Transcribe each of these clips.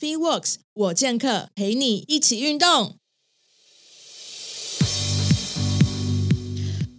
Free Works，我健客陪你一起运动。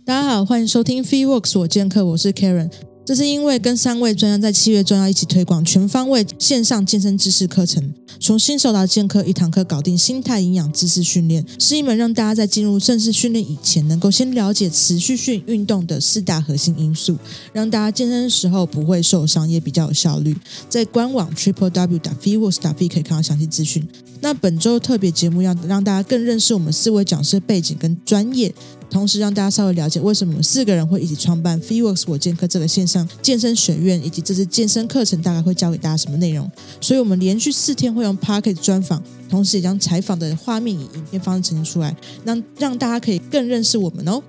大家好，欢迎收听 Free Works，我健客，我是 Karen。这是因为跟三位专家在七月中要一起推广全方位线上健身知识课程，从新手到健客，一堂课搞定心态、营养、知识训练，是一门让大家在进入正式训练以前，能够先了解持续性运动的四大核心因素，让大家健身的时候不会受伤，也比较有效率。在官网 triple w 打 f e w o r k s 打 v 可以看到详细资讯。那本周特别节目要让大家更认识我们四位讲师的背景跟专业。同时让大家稍微了解为什么我们四个人会一起创办 FeeWorks 我健客这个线上健身学院，以及这次健身课程大概会教给大家什么内容。所以，我们连续四天会用 Pocket 专访，同时也将采访的画面以影片方式呈现出来，让让大家可以更认识我们哦。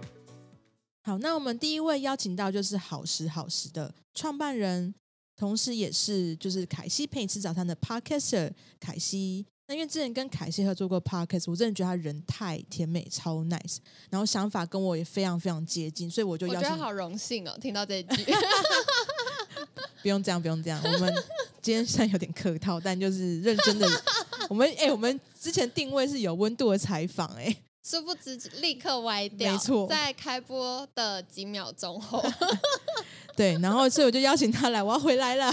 好，那我们第一位邀请到就是好时好时的创办人，同时也是就是凯西陪你吃早餐的 Podcaster 凯西。那因为之前跟凯西合作过 podcast，我真的觉得他人太甜美，超 nice，然后想法跟我也非常非常接近，所以我就邀请。我觉得好荣幸哦，听到这一句。不用这样，不用这样。我们今天虽然有点客套，但就是认真的。我们哎，我们之前定位是有温度的采访，哎，殊不知立刻歪掉。没错，在开播的几秒钟后。对，然后所以我就邀请他来，我要回来了。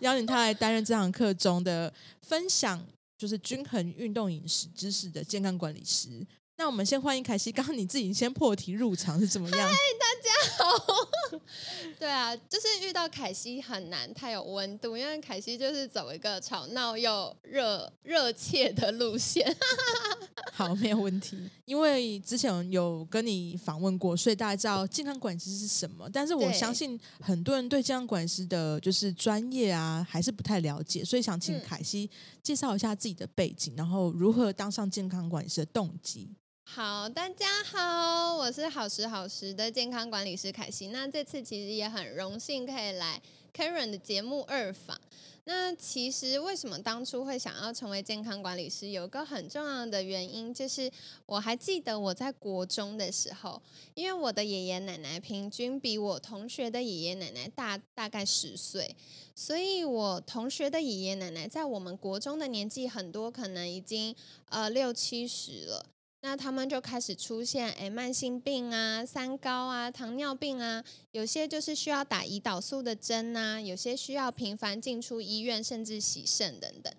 邀请他来担任这堂课中的分享，就是均衡运动饮食知识的健康管理师。那我们先欢迎凯西。刚刚你自己先破题入场是怎么样？嗨，大家好。对啊，就是遇到凯西很难太有温度，因为凯西就是走一个吵闹又热热切的路线。好，没有问题。因为之前有跟你访问过，所以大家知道健康管理师是什么。但是我相信很多人对健康管理师的就是专业啊，还是不太了解，所以想请凯西介绍一下自己的背景，然后如何当上健康管理师的动机。好，大家好，我是好时好时的健康管理师凯西。那这次其实也很荣幸可以来 Karen 的节目二访。那其实为什么当初会想要成为健康管理师，有个很重要的原因，就是我还记得我在国中的时候，因为我的爷爷奶奶平均比我同学的爷爷奶奶大大概十岁，所以我同学的爷爷奶奶在我们国中的年纪很多，可能已经呃六七十了。那他们就开始出现，哎，慢性病啊，三高啊，糖尿病啊，有些就是需要打胰岛素的针啊，有些需要频繁进出医院，甚至洗肾等等。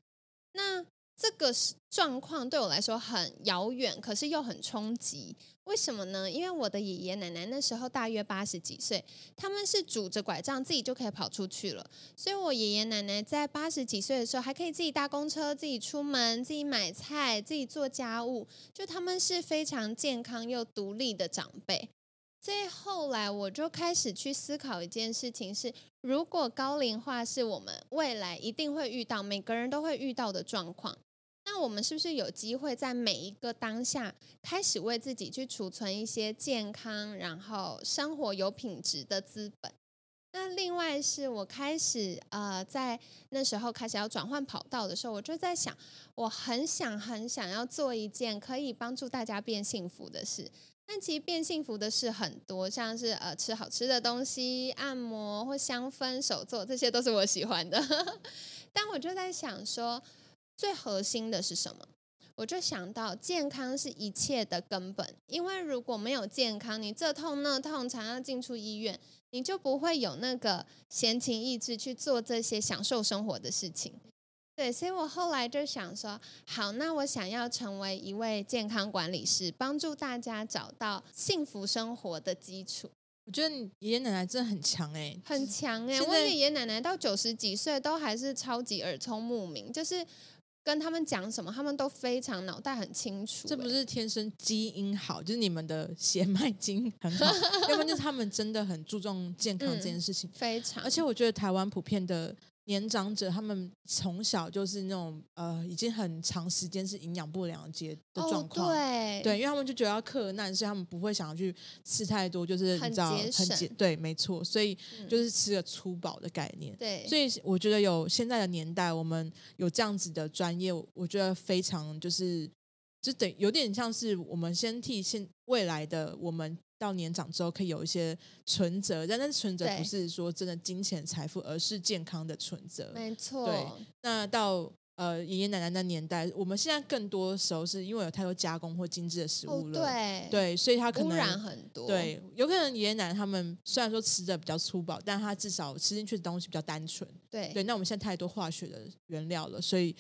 那这个状况对我来说很遥远，可是又很冲击。为什么呢？因为我的爷爷奶奶那时候大约八十几岁，他们是拄着拐杖自己就可以跑出去了。所以我爷爷奶奶在八十几岁的时候，还可以自己搭公车、自己出门、自己买菜、自己做家务，就他们是非常健康又独立的长辈。所以后来我就开始去思考一件事情：是如果高龄化是我们未来一定会遇到、每个人都会遇到的状况。那我们是不是有机会在每一个当下开始为自己去储存一些健康，然后生活有品质的资本？那另外是我开始呃，在那时候开始要转换跑道的时候，我就在想，我很想很想要做一件可以帮助大家变幸福的事。但其实变幸福的事很多，像是呃吃好吃的东西、按摩或香氛手作，这些都是我喜欢的。但我就在想说。最核心的是什么？我就想到健康是一切的根本，因为如果没有健康，你这痛那痛，常常进出医院，你就不会有那个闲情逸致去做这些享受生活的事情。对，所以我后来就想说，好，那我想要成为一位健康管理师，帮助大家找到幸福生活的基础。我觉得你爷爷奶奶真的很强哎，很强哎！我爷爷奶奶到九十几岁都还是超级耳聪目明，就是。跟他们讲什么，他们都非常脑袋很清楚。这不是天生基因好，就是你们的血脉基因很好，要不然就是他们真的很注重健康这件事情。非常，而且我觉得台湾普遍的。年长者他们从小就是那种呃，已经很长时间是营养不良阶的状况，对对，因为他们就觉得要克难，所以他们不会想要去吃太多，就是你知道很节省，对，没错，所以就是吃个粗饱的概念。对，所以我觉得有现在的年代，我们有这样子的专业，我觉得非常就是就等有点像是我们先替现未来的我们。到年长之后可以有一些存折，但那存折不是说真的金钱财富，而是健康的存折。没错。对，那到呃爷爷奶奶那年代，我们现在更多时候是因为有太多加工或精致的食物了，对对，所以他可能污染很多，对，有可能爷爷奶奶他们虽然说吃的比较粗暴，但他至少吃进去的东西比较单纯。对对，那我们现在太多化学的原料了，所以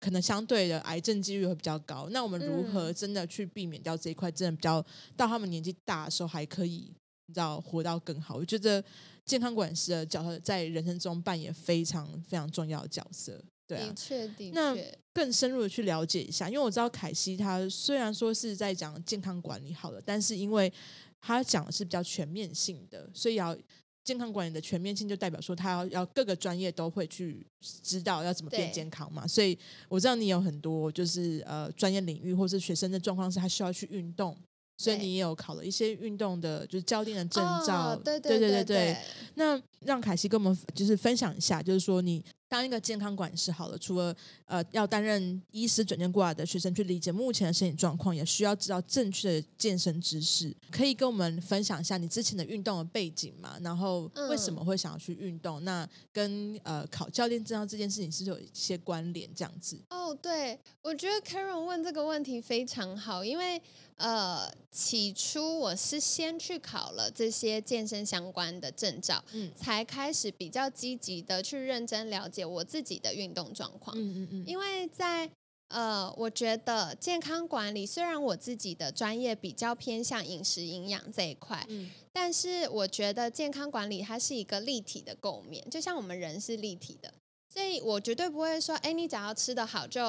可能相对的癌症几率会比较高。那我们如何真的去避免掉这一块？真的比较到他们年纪大的时候还可以，你知道活到更好。我觉得健康管师的角色在人生中扮演非常非常重要的角色。对啊的，确的那，更深入的去了解一下，因为我知道凯西他虽然说是在讲健康管理好了，但是因为他讲的是比较全面性的，所以要健康管理的全面性就代表说他要要各个专业都会去知道要怎么变健康嘛。所以我知道你有很多就是呃专业领域或是学生的状况是他需要去运动。所以你也有考了一些运动的，就是教练的证照，哦、对对对对那让凯西跟我们就是分享一下，就是说你当一个健康管师好了，除了呃要担任医师转正过来的学生去理解目前的身体状况，也需要知道正确的健身知识。可以跟我们分享一下你之前的运动的背景嘛？然后为什么会想要去运动？那跟呃考教练证照这件事情是不是有一些关联？这样子哦，对，我觉得 Karen 问这个问题非常好，因为呃，起初我是先去考了这些健身相关的证照，嗯才开始比较积极的去认真了解我自己的运动状况。嗯嗯嗯，因为在呃，我觉得健康管理虽然我自己的专业比较偏向饮食营养这一块，嗯但是我觉得健康管理它是一个立体的构面，就像我们人是立体的，所以我绝对不会说，哎，你只要吃得好就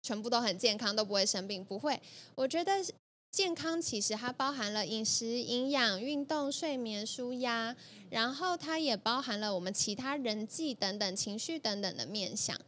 全部都很健康，都不会生病，不会。我觉得健康其实它包含了饮食、营养、运动、睡眠、舒压，然后它也包含了我们其他人际等等、情绪等等的面向。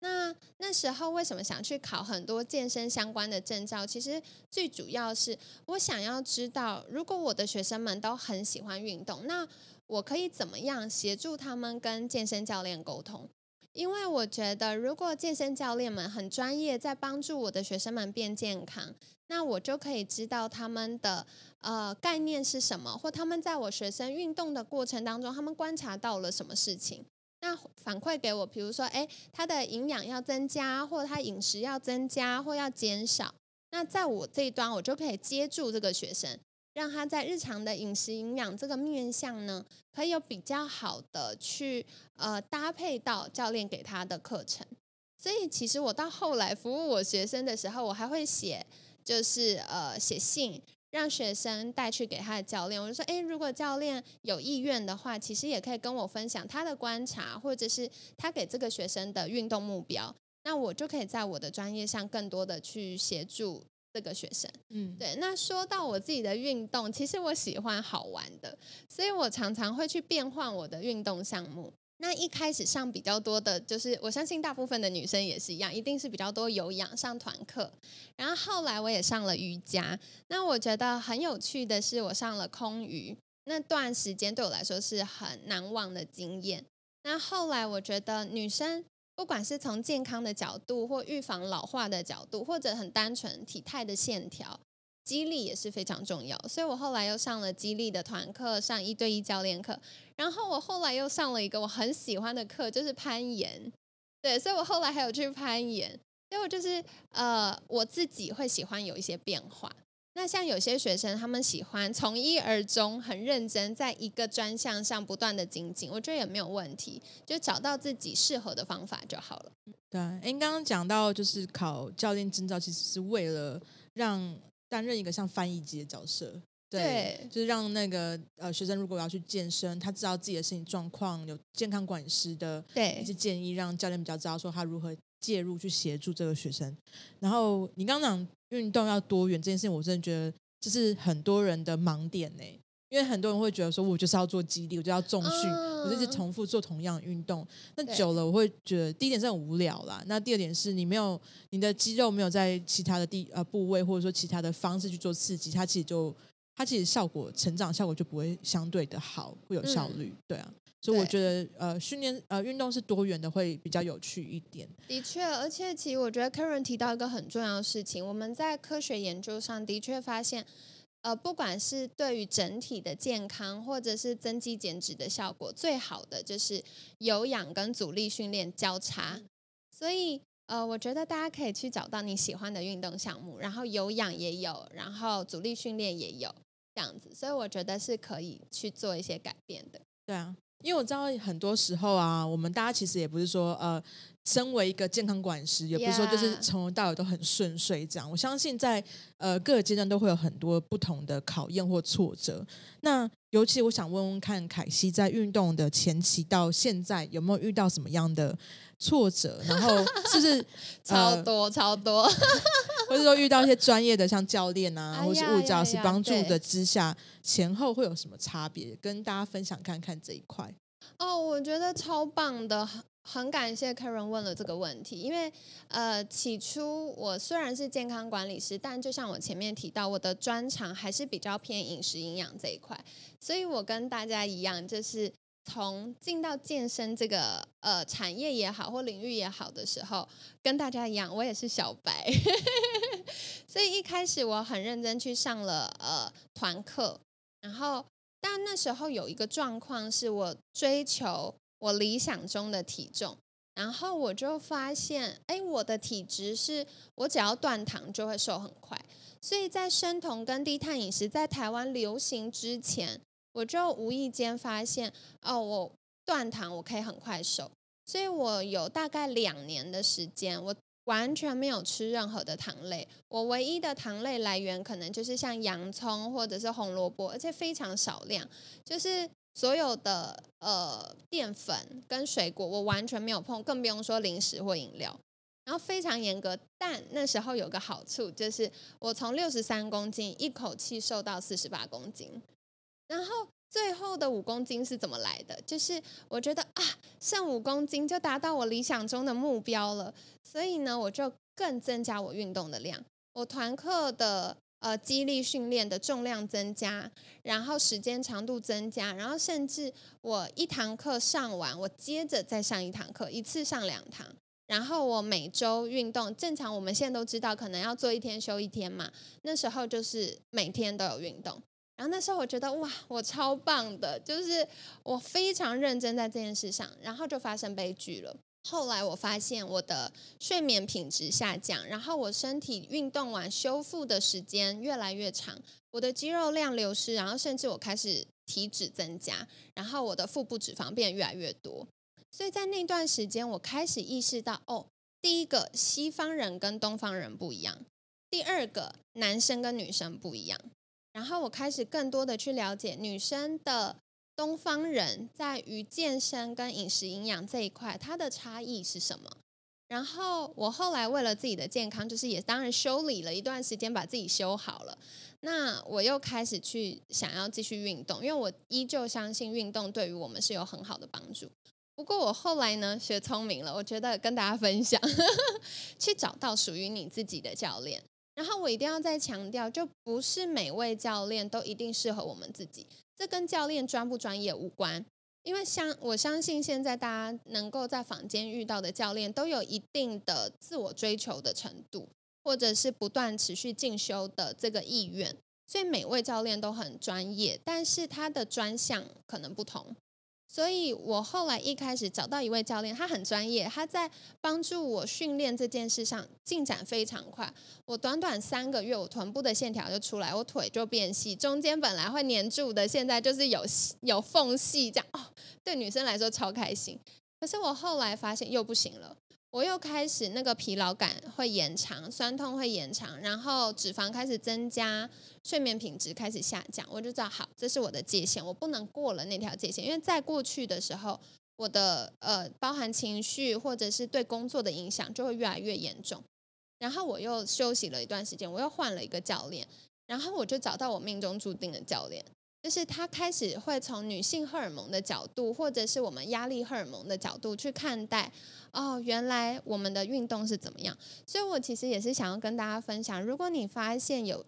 那那时候为什么想去考很多健身相关的证照？其实最主要是我想要知道，如果我的学生们都很喜欢运动，那我可以怎么样协助他们跟健身教练沟通？因为我觉得，如果健身教练们很专业，在帮助我的学生们变健康，那我就可以知道他们的呃概念是什么，或他们在我学生运动的过程当中，他们观察到了什么事情。那反馈给我，比如说，哎，他的营养要增加，或他饮食要增加，或要减少。那在我这一端，我就可以接住这个学生，让他在日常的饮食营养这个面向呢，可以有比较好的去呃搭配到教练给他的课程。所以其实我到后来服务我学生的时候，我还会写，就是呃写信。让学生带去给他的教练，我就说，诶，如果教练有意愿的话，其实也可以跟我分享他的观察，或者是他给这个学生的运动目标，那我就可以在我的专业上更多的去协助这个学生。嗯，对，那说到我自己的运动，其实我喜欢好玩的，所以我常常会去变换我的运动项目。那一开始上比较多的，就是我相信大部分的女生也是一样，一定是比较多有氧上团课。然后后来我也上了瑜伽。那我觉得很有趣的是，我上了空余那段时间对我来说是很难忘的经验。那后来我觉得女生不管是从健康的角度，或预防老化的角度，或者很单纯体态的线条。激励也是非常重要，所以我后来又上了激励的团课，上一对一教练课，然后我后来又上了一个我很喜欢的课，就是攀岩。对，所以我后来还有去攀岩，所以我就是呃，我自己会喜欢有一些变化。那像有些学生，他们喜欢从一而终，很认真，在一个专项上不断的精进，我觉得也没有问题，就找到自己适合的方法就好了。对，哎，刚刚讲到就是考教练证照，其实是为了让担任一个像翻译机的角色，对，对就是让那个呃学生如果要去健身，他知道自己的身体状况，有健康管理师的对一些建议，让教练比较知道说他如何介入去协助这个学生。然后你刚刚讲运动要多元这件事情，我真的觉得这是很多人的盲点呢。因为很多人会觉得说，我就是要做肌力，我就要重训，嗯我就一直重复做同样的运动。那久了，我会觉得第一点是很无聊啦。那第二点是你没有你的肌肉没有在其他的地呃部位或者说其他的方式去做刺激，它其实就它其实效果成长效果就不会相对的好，会有效率。对啊，所以我觉得呃训练呃运动是多元的会比较有趣一点。的确，而且其实我觉得 Karen 提到一个很重要的事情，我们在科学研究上的确发现，呃，不管是对于整体的健康，或者是增肌减脂的效果，最好的就是有氧跟阻力训练交叉。所以呃，我觉得大家可以去找到你喜欢的运动项目，然后有氧也有，然后阻力训练也有这样子，所以我觉得是可以去做一些改变的。对啊，因为我知道很多时候啊，我们大家其实也不是说呃，身为一个健康管师，也不是说就是从头到尾都很顺遂这样。我相信在呃各个阶段都会有很多不同的考验或挫折。那尤其我想问问看，凯西在运动的前期到现在有没有遇到什么样的？挫折，然后是不是超多 超多，或者说遇到一些专业的像教练啊，或是物教师帮助的之下，前后会有什么差别？跟大家分享看看这一块。哦，我觉得超棒的，很感谢 Karen 问了这个问题，因为呃，起初我虽然是健康管理师，但就像我前面提到，我的专长还是比较偏饮食营养这一块，所以我跟大家一样，就是。从进到健身这个呃产业也好或领域也好的时候，跟大家一样，我也是小白，所以一开始我很认真去上了呃团课，然后但那时候有一个状况是我追求我理想中的体重，然后我就发现，哎，我的体质是我只要断糖就会瘦很快，所以在生酮跟低碳饮食在台湾流行之前。我就无意间发现，哦，我断糖我可以很快瘦，所以我有大概两年的时间，我完全没有吃任何的糖类，我唯一的糖类来源可能就是像洋葱或者是红萝卜，而且非常少量，就是所有的呃淀粉跟水果我完全没有碰，更不用说零食或饮料，然后非常严格，但那时候有个好处就是我从六十三公斤一口气瘦到四十八公斤。然后最后的五公斤是怎么来的？就是我觉得啊，剩五公斤就达到我理想中的目标了，所以呢，我就更增加我运动的量，我团课的呃肌力训练的重量增加，然后时间长度增加，然后甚至我一堂课上完，我接着再上一堂课，一次上两堂，然后我每周运动，正常我们现在都知道，可能要做一天休一天嘛，那时候就是每天都有运动。然后那时候我觉得哇，我超棒的，就是我非常认真在这件事上，然后就发生悲剧了。后来我发现我的睡眠品质下降，然后我身体运动完修复的时间越来越长，我的肌肉量流失，然后甚至我开始体脂增加，然后我的腹部脂肪变得越来越多。所以在那段时间，我开始意识到，哦，第一个西方人跟东方人不一样，第二个男生跟女生不一样。然后我开始更多的去了解女生的东方人在于健身跟饮食营养这一块，它的差异是什么？然后我后来为了自己的健康，就是也当然修理了一段时间，把自己修好了。那我又开始去想要继续运动，因为我依旧相信运动对于我们是有很好的帮助。不过我后来呢，学聪明了，我觉得跟大家分享，去找到属于你自己的教练。然后我一定要再强调，就不是每位教练都一定适合我们自己，这跟教练专不专业无关。因为相我相信现在大家能够在坊间遇到的教练，都有一定的自我追求的程度，或者是不断持续进修的这个意愿，所以每位教练都很专业，但是他的专项可能不同。所以我后来一开始找到一位教练，他很专业，他在帮助我训练这件事上进展非常快。我短短三个月，我臀部的线条就出来，我腿就变细，中间本来会粘住的，现在就是有有缝隙，这样哦，对女生来说超开心。可是我后来发现又不行了。我又开始那个疲劳感会延长，酸痛会延长，然后脂肪开始增加，睡眠品质开始下降，我就知道好，这是我的界限，我不能过了那条界限，因为在过去的时候，我的呃包含情绪或者是对工作的影响就会越来越严重。然后我又休息了一段时间，我又换了一个教练，然后我就找到我命中注定的教练。就是他开始会从女性荷尔蒙的角度，或者是我们压力荷尔蒙的角度去看待，哦，原来我们的运动是怎么样？所以我其实也是想要跟大家分享，如果你发现有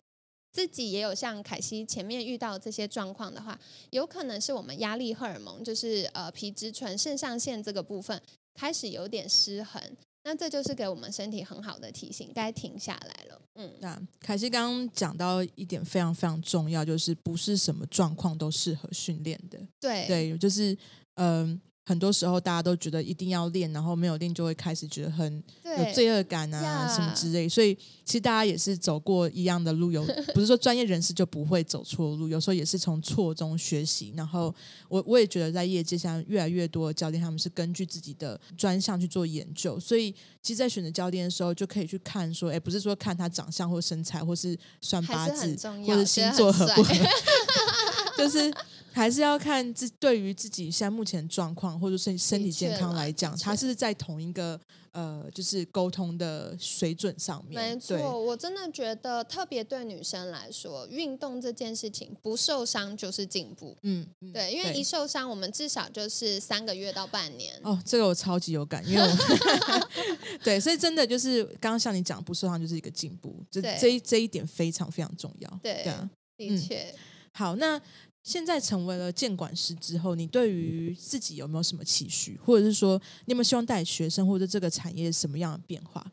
自己也有像凯西前面遇到这些状况的话，有可能是我们压力荷尔蒙，就是呃皮质醇、肾上腺这个部分开始有点失衡。那这就是给我们身体很好的提醒，该停下来了。嗯，那凯西刚刚讲到一点非常非常重要，就是不是什么状况都适合训练的。对对，就是嗯，很多时候大家都觉得一定要练，然后没有练就会开始觉得很有罪恶感啊什么之类。所以其实大家也是走过一样的路，有 不是说专业人士就不会走错路，有时候也是从错中学习。然后我我也觉得在业界上越来越多的教练他们是根据自己的专项去做研究，所以其实，在选择教练的时候就可以去看说，哎，不是说看他长相或身材，或是算八字或者星座合不合，就是。还是要看自对于自己现在目前状况或者身身体健康来讲，它是在同一个呃，就是沟通的水准上面。没错，我真的觉得特别对女生来说，运动这件事情不受伤就是进步。嗯，对，因为一受伤，我们至少就是三个月到半年。哦，这个我超级有感，因为我 对，所以真的就是刚刚像你讲，不受伤就是一个进步，这这这一点非常非常重要。对啊，的确。好，那。现在成为了监管师之后，你对于自己有没有什么期许，或者是说你有没有希望带学生或者这个产业什么样的变化？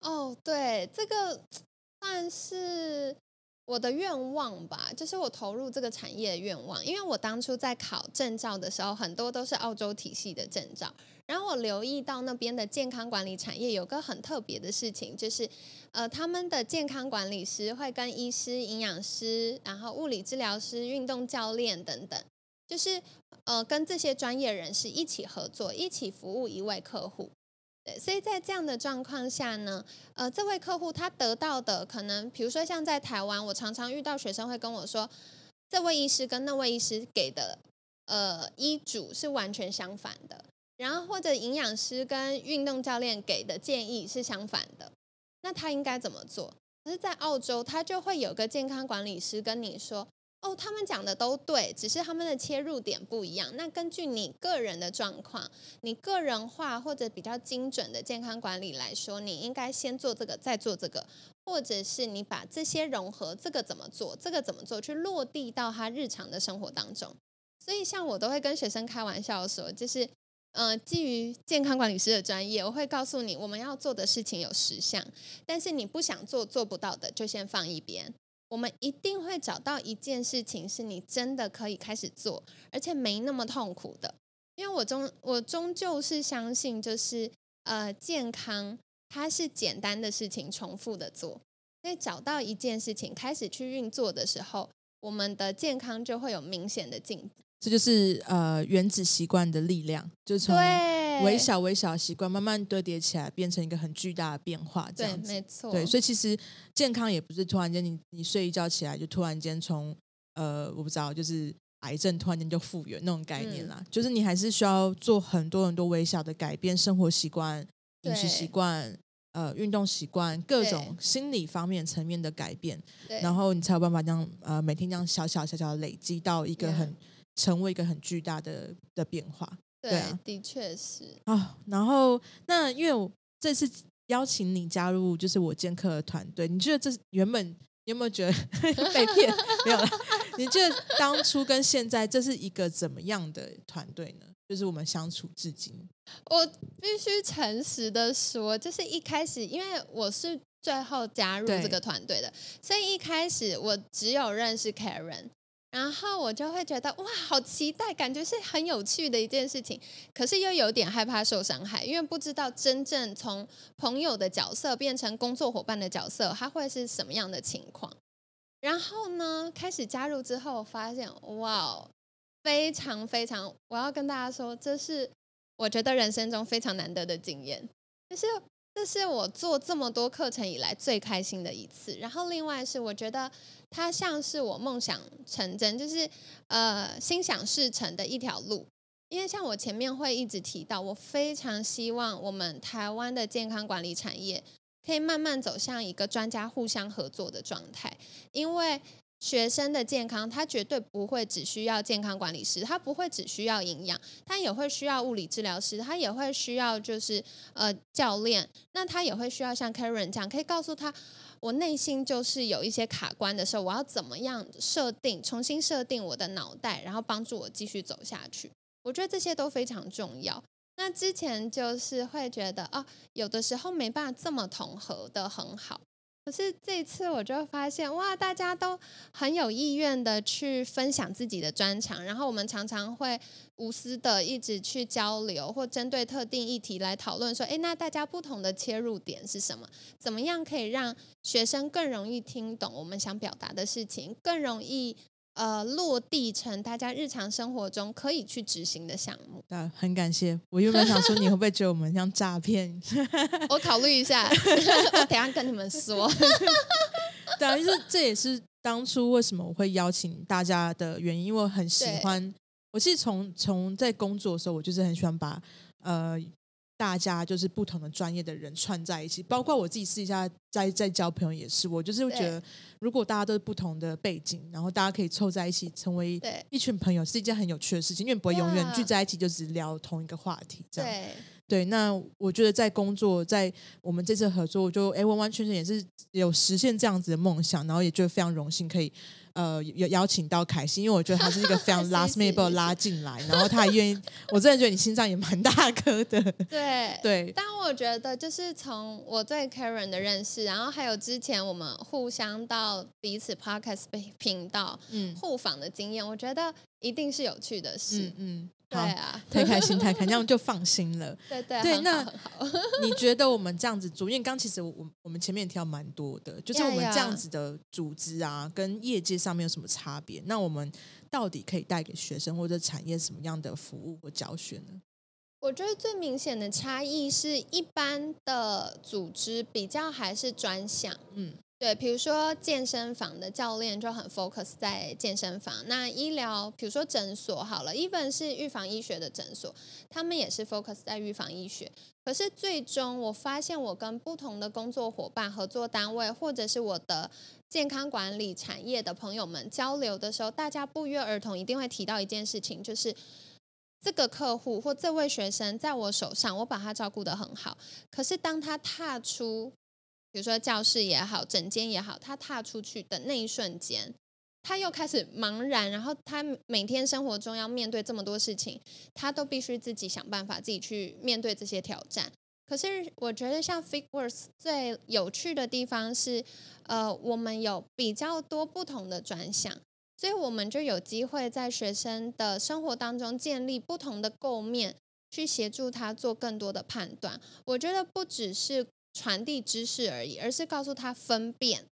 哦，对，这个算是我的愿望吧，就是我投入这个产业的愿望。因为我当初在考证照的时候，很多都是澳洲体系的证照。然后我留意到那边的健康管理产业有个很特别的事情，就是呃，他们的健康管理师会跟医师、营养师、然后物理治疗师、运动教练等等，就是呃，跟这些专业人士一起合作，一起服务一位客户。所以在这样的状况下呢，呃，这位客户他得到的可能，比如说像在台湾，我常常遇到学生会跟我说，这位医师跟那位医师给的呃医嘱是完全相反的。然后或者营养师跟运动教练给的建议是相反的，那他应该怎么做？可是，在澳洲，他就会有个健康管理师跟你说：“哦，他们讲的都对，只是他们的切入点不一样。那根据你个人的状况，你个人化或者比较精准的健康管理来说，你应该先做这个，再做这个，或者是你把这些融合，这个怎么做，这个怎么做，去落地到他日常的生活当中。所以，像我都会跟学生开玩笑说，就是。呃，基于健康管理师的专业，我会告诉你，我们要做的事情有十项，但是你不想做、做不到的，就先放一边。我们一定会找到一件事情是你真的可以开始做，而且没那么痛苦的。因为我终我终究是相信，就是呃，健康它是简单的事情，重复的做。所以找到一件事情开始去运作的时候，我们的健康就会有明显的进步。这就是呃原子习惯的力量，就是从微小微小的习惯慢慢堆叠起来，变成一个很巨大的变化。这样子，没错。对，所以其实健康也不是突然间你你睡一觉起来就突然间从呃我不知道，就是癌症突然间就复原那种概念啦。就是你还是需要做很多很多微小的改变，生活习惯、饮食习惯、呃运动习惯，各种心理方面层面的改变，然后你才有办法这样呃每天这样小小小小的累积到一个很。成为一个很巨大的的变化，对啊，的确是啊。然后那因为我这次邀请你加入，就是我剑客的团队，你觉得这原本有没有觉得 被骗？没有了。你觉得当初跟现在这是一个怎么样的团队呢？就是我们相处至今，我必须诚实的说，就是一开始因为我是最后加入这个团队的，所以一开始我只有认识 Karen。然后我就会觉得哇，好期待，感觉是很有趣的一件事情。可是又有点害怕受伤害，因为不知道真正从朋友的角色变成工作伙伴的角色，他会是什么样的情况。然后呢，开始加入之后，发现哇，非常非常，我要跟大家说，这是我觉得人生中非常难得的经验，就是。这是我做这么多课程以来最开心的一次。然后，另外是我觉得它像是我梦想成真，就是呃心想事成的一条路。因为像我前面会一直提到，我非常希望我们台湾的健康管理产业可以慢慢走向一个专家互相合作的状态，因为。学生的健康，他绝对不会只需要健康管理师，他不会只需要营养，他也会需要物理治疗师，他也会需要就是呃教练，那他也会需要像 Karen 这样，可以告诉他，我内心就是有一些卡关的时候，我要怎么样设定，重新设定我的脑袋，然后帮助我继续走下去。我觉得这些都非常重要。那之前就是会觉得哦，有的时候没办法这么统合的很好。可是这次我就发现，哇，大家都很有意愿的去分享自己的专长，然后我们常常会无私的一直去交流，或针对特定议题来讨论，说，哎，那大家不同的切入点是什么？怎么样可以让学生更容易听懂我们想表达的事情，更容易？呃，落地成大家日常生活中可以去执行的项目。啊，很感谢。我原本想说，你会不会觉得我们像诈骗？我考虑一下，我等下跟你们说。对啊，就是这也是当初为什么我会邀请大家的原因，因为我很喜欢。我其实从从在工作的时候，我就是很喜欢把呃。大家就是不同的专业的人串在一起，包括我自己私下在在交朋友也是。我就是觉得，如果大家都是不同的背景，然后大家可以凑在一起成为一群朋友，是一件很有趣的事情。因为不会永远聚在一起就只聊同一个话题，这样。对，那我觉得在工作，在我们这次合作，我就哎完完全全也是有实现这样子的梦想，然后也觉得非常荣幸可以。呃，有邀请到凯西，因为我觉得他是一个非常 last minute 拉进来，然后他还愿意，我真的觉得你心脏也蛮大颗的。对对，但我觉得就是从我对 Karen 的认识，然后还有之前我们互相到彼此 podcast 频道嗯互访的经验，我觉得一定是有趣的事。嗯。对啊，太开心，太开心，这样就放心了。对对对，那 你觉得我们这样子组，因为刚其实我我们前面挑蛮多的，就是我们这样子的组织啊，跟业界上面有什么差别？那我们到底可以带给学生或者产业什么样的服务或教学呢？我觉得最明显的差异是一般的组织比较还是专项，嗯。对，比如说健身房的教练就很 focus 在健身房。那医疗，比如说诊所好了，even 是预防医学的诊所，他们也是 focus 在预防医学。可是最终我发现，我跟不同的工作伙伴、合作单位，或者是我的健康管理产业的朋友们交流的时候，大家不约而同一定会提到一件事情，就是这个客户或这位学生在我手上，我把他照顾得很好。可是当他踏出比如说教室也好，整间也好，他踏出去的那一瞬间，他又开始茫然。然后他每天生活中要面对这么多事情，他都必须自己想办法，自己去面对这些挑战。可是我觉得像 Fitworks 最有趣的地方是，呃，我们有比较多不同的专项，所以我们就有机会在学生的生活当中建立不同的构面，去协助他做更多的判断。我觉得不只是。传递知识而已，而是告诉他分辨，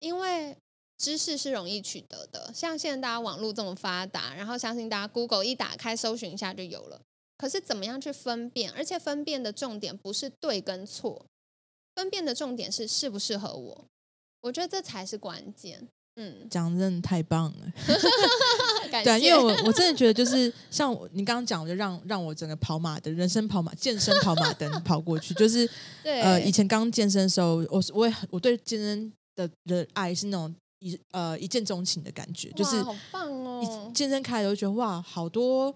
因为知识是容易取得的。像现在大家网络这么发达，然后相信大家 Google 一打开搜寻一下就有了。可是怎么样去分辨？而且分辨的重点不是对跟错，分辨的重点是适不适合我。我觉得这才是关键。嗯，讲真的太棒了，对，因为我我真的觉得就是像你刚刚讲，我就让让我整个跑马的人生跑马健身跑马灯跑过去，就是 呃，以前刚健身的时候，我我也我对健身的的爱是那种一呃一见钟情的感觉，就是好棒哦！健身开了就觉得哇，好多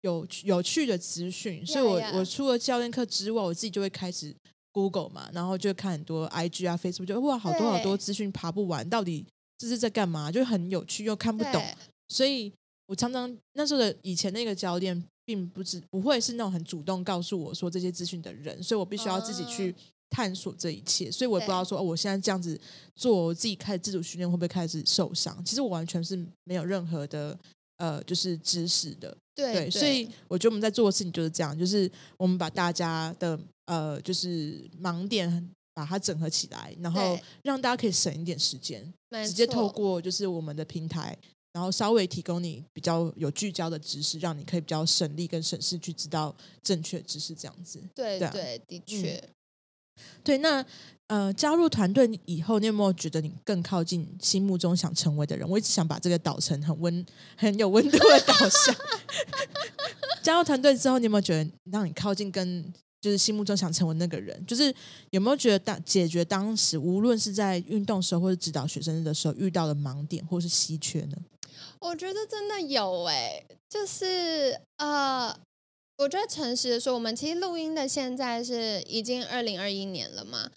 有有趣的资讯，所以我我除了教练课之外，我自己就会开始 Google 嘛，然后就看很多 IG 啊 Facebook，就哇，好多好多资讯爬不完，到底。这是在干嘛？就很有趣又看不懂，所以我常常那时候的以前那个教练，并不是不会是那种很主动告诉我说这些资讯的人，所以我必须要自己去探索这一切。所以我也不知道说，哦，我现在这样子做，我自己开始自主训练会不会开始受伤？其实我完全是没有任何的呃，就是知识的。对，所以我觉得我们在做的事情就是这样，就是我们把大家的呃，就是盲点。把它整合起来，然后让大家可以省一点时间，直接透过就是我们的平台，然后稍微提供你比较有聚焦的知识，让你可以比较省力跟省事去知道正确知识，这样子。对对，的确。对，那呃，加入团队以后，你有没有觉得你更靠近心目中想成为的人？我一直想把这个导成很温、很有温度的导向。加入团队之后，你有没有觉得让你靠近跟？就是心目中想成为那个人，就是有没有觉得当解决当时无论是在运动时候或者指导学生的时候遇到的盲点或是稀缺呢？我觉得真的有诶，就是呃，我觉得诚实的说，我们其实录音的现在是已经二零二一年了嘛。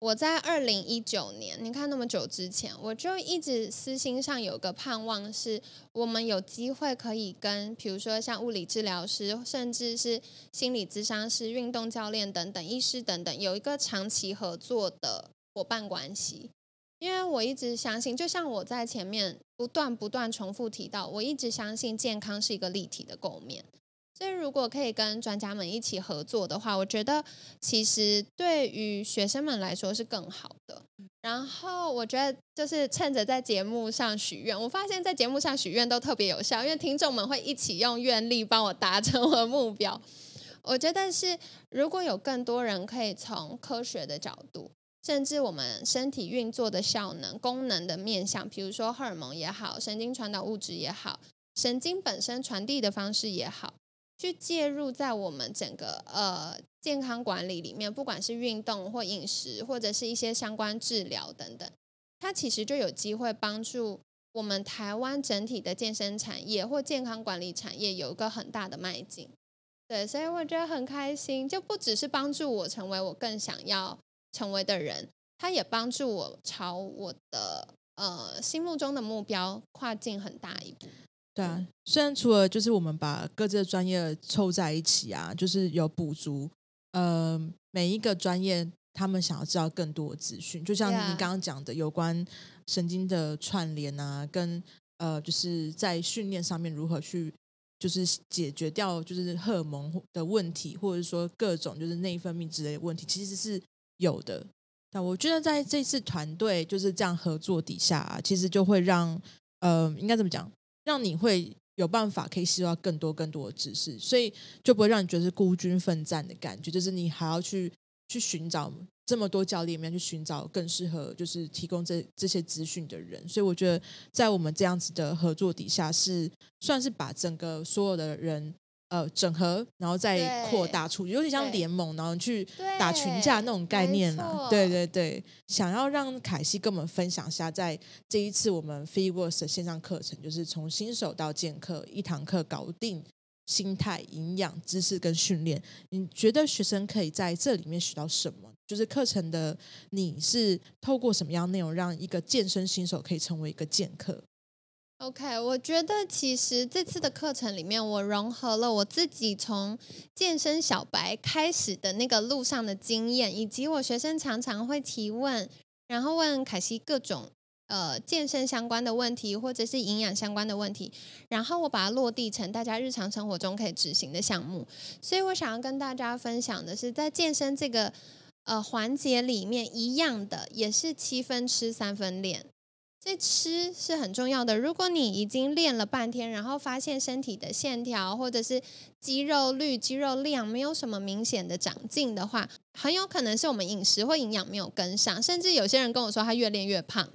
我在二零一九年，你看那么久之前，我就一直私心上有个盼望，是我们有机会可以跟，比如说像物理治疗师，甚至是心理咨商师、运动教练等等医师等等，有一个长期合作的伙伴关系。因为我一直相信，就像我在前面不断不断重复提到，我一直相信健康是一个立体的构面。所以，如果可以跟专家们一起合作的话，我觉得其实对于学生们来说是更好的。然后，我觉得就是趁着在节目上许愿，我发现在节目上许愿都特别有效，因为听众们会一起用愿力帮我达成我的目标。我觉得是，如果有更多人可以从科学的角度，甚至我们身体运作的效能、功能的面向，比如说荷尔蒙也好，神经传导物质也好，神经本身传递的方式也好。去介入在我们整个呃健康管理里面，不管是运动或饮食，或者是一些相关治疗等等，它其实就有机会帮助我们台湾整体的健身产业或健康管理产业有一个很大的迈进。对，所以我觉得很开心，就不只是帮助我成为我更想要成为的人，它也帮助我朝我的呃心目中的目标跨进很大一步。对啊，虽然除了就是我们把各自的专业凑在一起啊，就是有补足，呃，每一个专业他们想要知道更多的资讯，就像你刚刚讲的，有关神经的串联啊，跟呃，就是在训练上面如何去，就是解决掉就是荷尔蒙的问题，或者说各种就是内分泌之类的问题，其实是有的。但我觉得在这次团队就是这样合作底下，啊，其实就会让呃，应该怎么讲？让你会有办法可以吸收到更多更多的知识，所以就不会让你觉得是孤军奋战的感觉。就是你还要去去寻找这么多教练里面去寻找更适合就是提供这这些资讯的人。所以我觉得在我们这样子的合作底下，是算是把整个所有的人。呃，整合，然后再扩大出去，有点像联盟，然后去打群架那种概念啊。对对对，想要让凯西跟我们分享一下，在这一次我们 Free Works 的线上课程，就是从新手到剑客，一堂课搞定心态、营养、知识跟训练。你觉得学生可以在这里面学到什么？就是课程的，你是透过什么样内容，让一个健身新手可以成为一个剑客？OK，我觉得其实这次的课程里面，我融合了我自己从健身小白开始的那个路上的经验，以及我学生常常会提问，然后问凯西各种呃健身相关的问题，或者是营养相关的问题，然后我把它落地成大家日常生活中可以执行的项目。所以我想要跟大家分享的是，在健身这个呃环节里面，一样的也是七分吃三分练。这吃是很重要的。如果你已经练了半天，然后发现身体的线条或者是肌肉率、肌肉量没有什么明显的长进的话，很有可能是我们饮食或营养没有跟上。甚至有些人跟我说他越练越胖，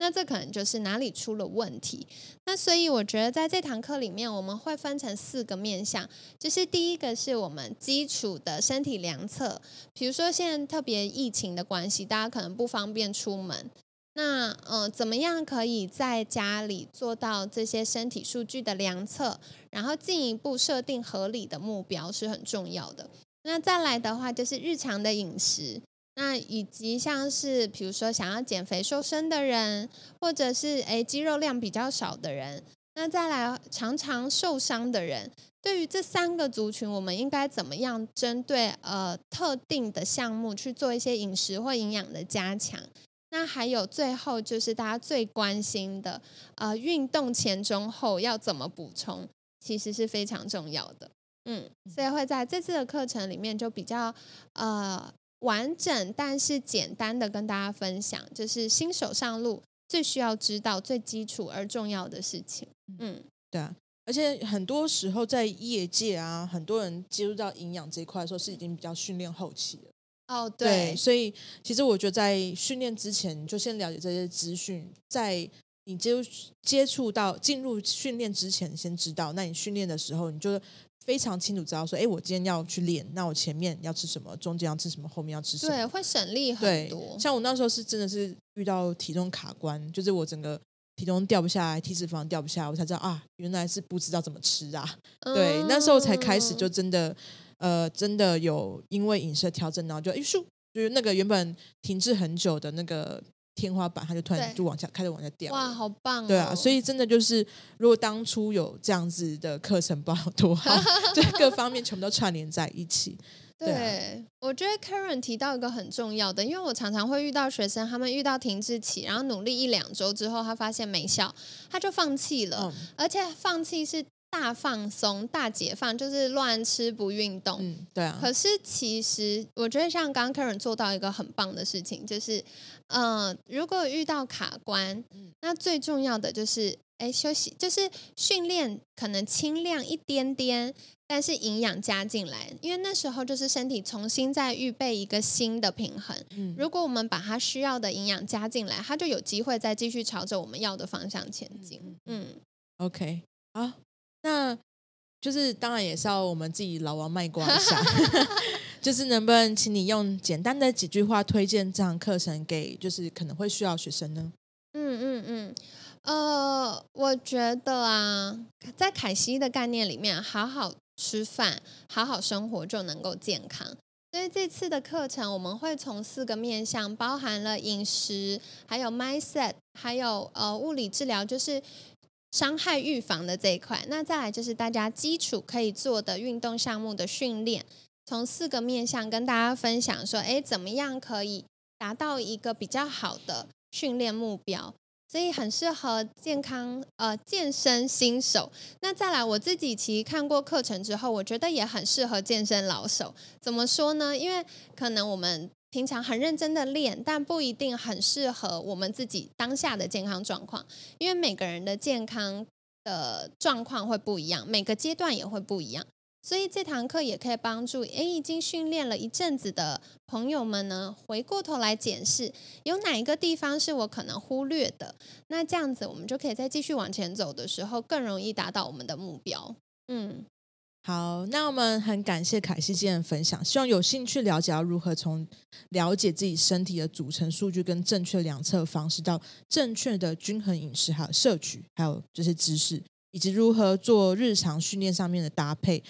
那这可能就是哪里出了问题。那所以我觉得在这堂课里面，我们会分成四个面向，就是第一个是我们基础的身体量测，比如说现在特别疫情的关系，大家可能不方便出门。那呃，怎么样可以在家里做到这些身体数据的量测，然后进一步设定合理的目标是很重要的。那再来的话，就是日常的饮食，那以及像是比如说想要减肥瘦身的人，或者是诶肌肉量比较少的人，那再来常常受伤的人，对于这三个族群，我们应该怎么样针对呃特定的项目去做一些饮食或营养的加强？那还有最后就是大家最关心的，呃，运动前、中、后要怎么补充，其实是非常重要的。嗯，所以会在这次的课程里面就比较呃完整，但是简单的跟大家分享，就是新手上路最需要知道最基础而重要的事情。嗯，对啊，而且很多时候在业界啊，很多人接触到营养这一块的时候，是已经比较训练后期了。哦，对，所以其实我觉得在训练之前，就先了解这些资讯，在你接接触到进入训练之前，先知道，那你训练的时候，你就非常清楚知道说，哎，我今天要去练，那我前面要吃什么，中间要吃什么，后面要吃什么，对，会省力很多。像我那时候是真的是遇到体重卡关，就是我整个体重掉不下来，体脂肪掉不下来，我才知道啊，原来是不知道怎么吃啊。对，那时候才开始就真的。呃，真的有因为饮食调整，然后就一咻，就是那个原本停滞很久的那个天花板，它就突然就往下开始往下掉。哇，好棒！对啊，所以真的就是，如果当初有这样子的课程，不知道多好，就各方面全部都串联在一起。对啊，我觉得 Karen 提到一个很重要的，因为我常常会遇到学生，他们遇到停滞期，然后努力一两周之后，他发现没效，他就放弃了，嗯而且放弃是大放松、大解放，就是乱吃不运动。嗯，对啊，可是其实我觉得像刚刚 Karen 做到一个很棒的事情，就是，呃，如果遇到卡关，嗯。那最重要的就是，哎，休息，就是训练可能轻量一点点，但是营养加进来，因为那时候就是身体重新再预备一个新的平衡。嗯。如果我们把它需要的营养加进来，它就有机会再继续朝着我们要的方向前进。嗯，OK，好，那就是当然也是要我们自己老王卖瓜一下，就是能不能请你用简单的几句话推荐这堂课程给就是可能会需要的学生呢？嗯嗯嗯，呃，我觉得啊，在凯西的概念里面，好好吃饭、好好生活就能够健康。所以这次的课程，我们会从四个面向，包含了饮食，还有 mindset，还有呃物理治疗，就是伤害预防的这一块。那再来就是大家基础可以做的运动项目的训练，从四个面向跟大家分享说，哎，怎么样可以达到一个比较好的训练目标。所以很适合健康呃健身新手。那再来，我自己其实看过课程之后，我觉得也很适合健身老手。怎么说呢？因为可能我们平常很认真的练，但不一定很适合我们自己当下的健康状况，因为每个人的健康的状况会不一样，每个阶段也会不一样。所以这堂课也可以帮助诶已经训练了一阵子的朋友们呢，回过头来检视有哪一个地方是我可能忽略的。那这样子，我们就可以在继续往前走的时候，更容易达到我们的目标。嗯，好，那我们很感谢凯西今天的分享，希望有兴趣了解到如何从了解自己身体的组成数据跟正确量测方式，到正确的均衡饮食，还有摄取，还有这些知识，以及如何做日常训练上面的搭配。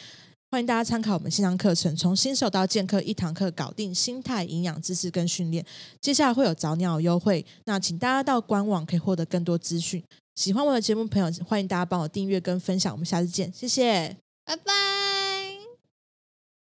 欢迎大家参考我们线上课程，从新手到健客一堂课搞定心态、营养知识跟训练。接下来会有早鸟优惠，那请大家到官网可以获得更多资讯。喜欢我的节目朋友，欢迎大家帮我订阅跟分享。我们下次见，谢谢。拜拜。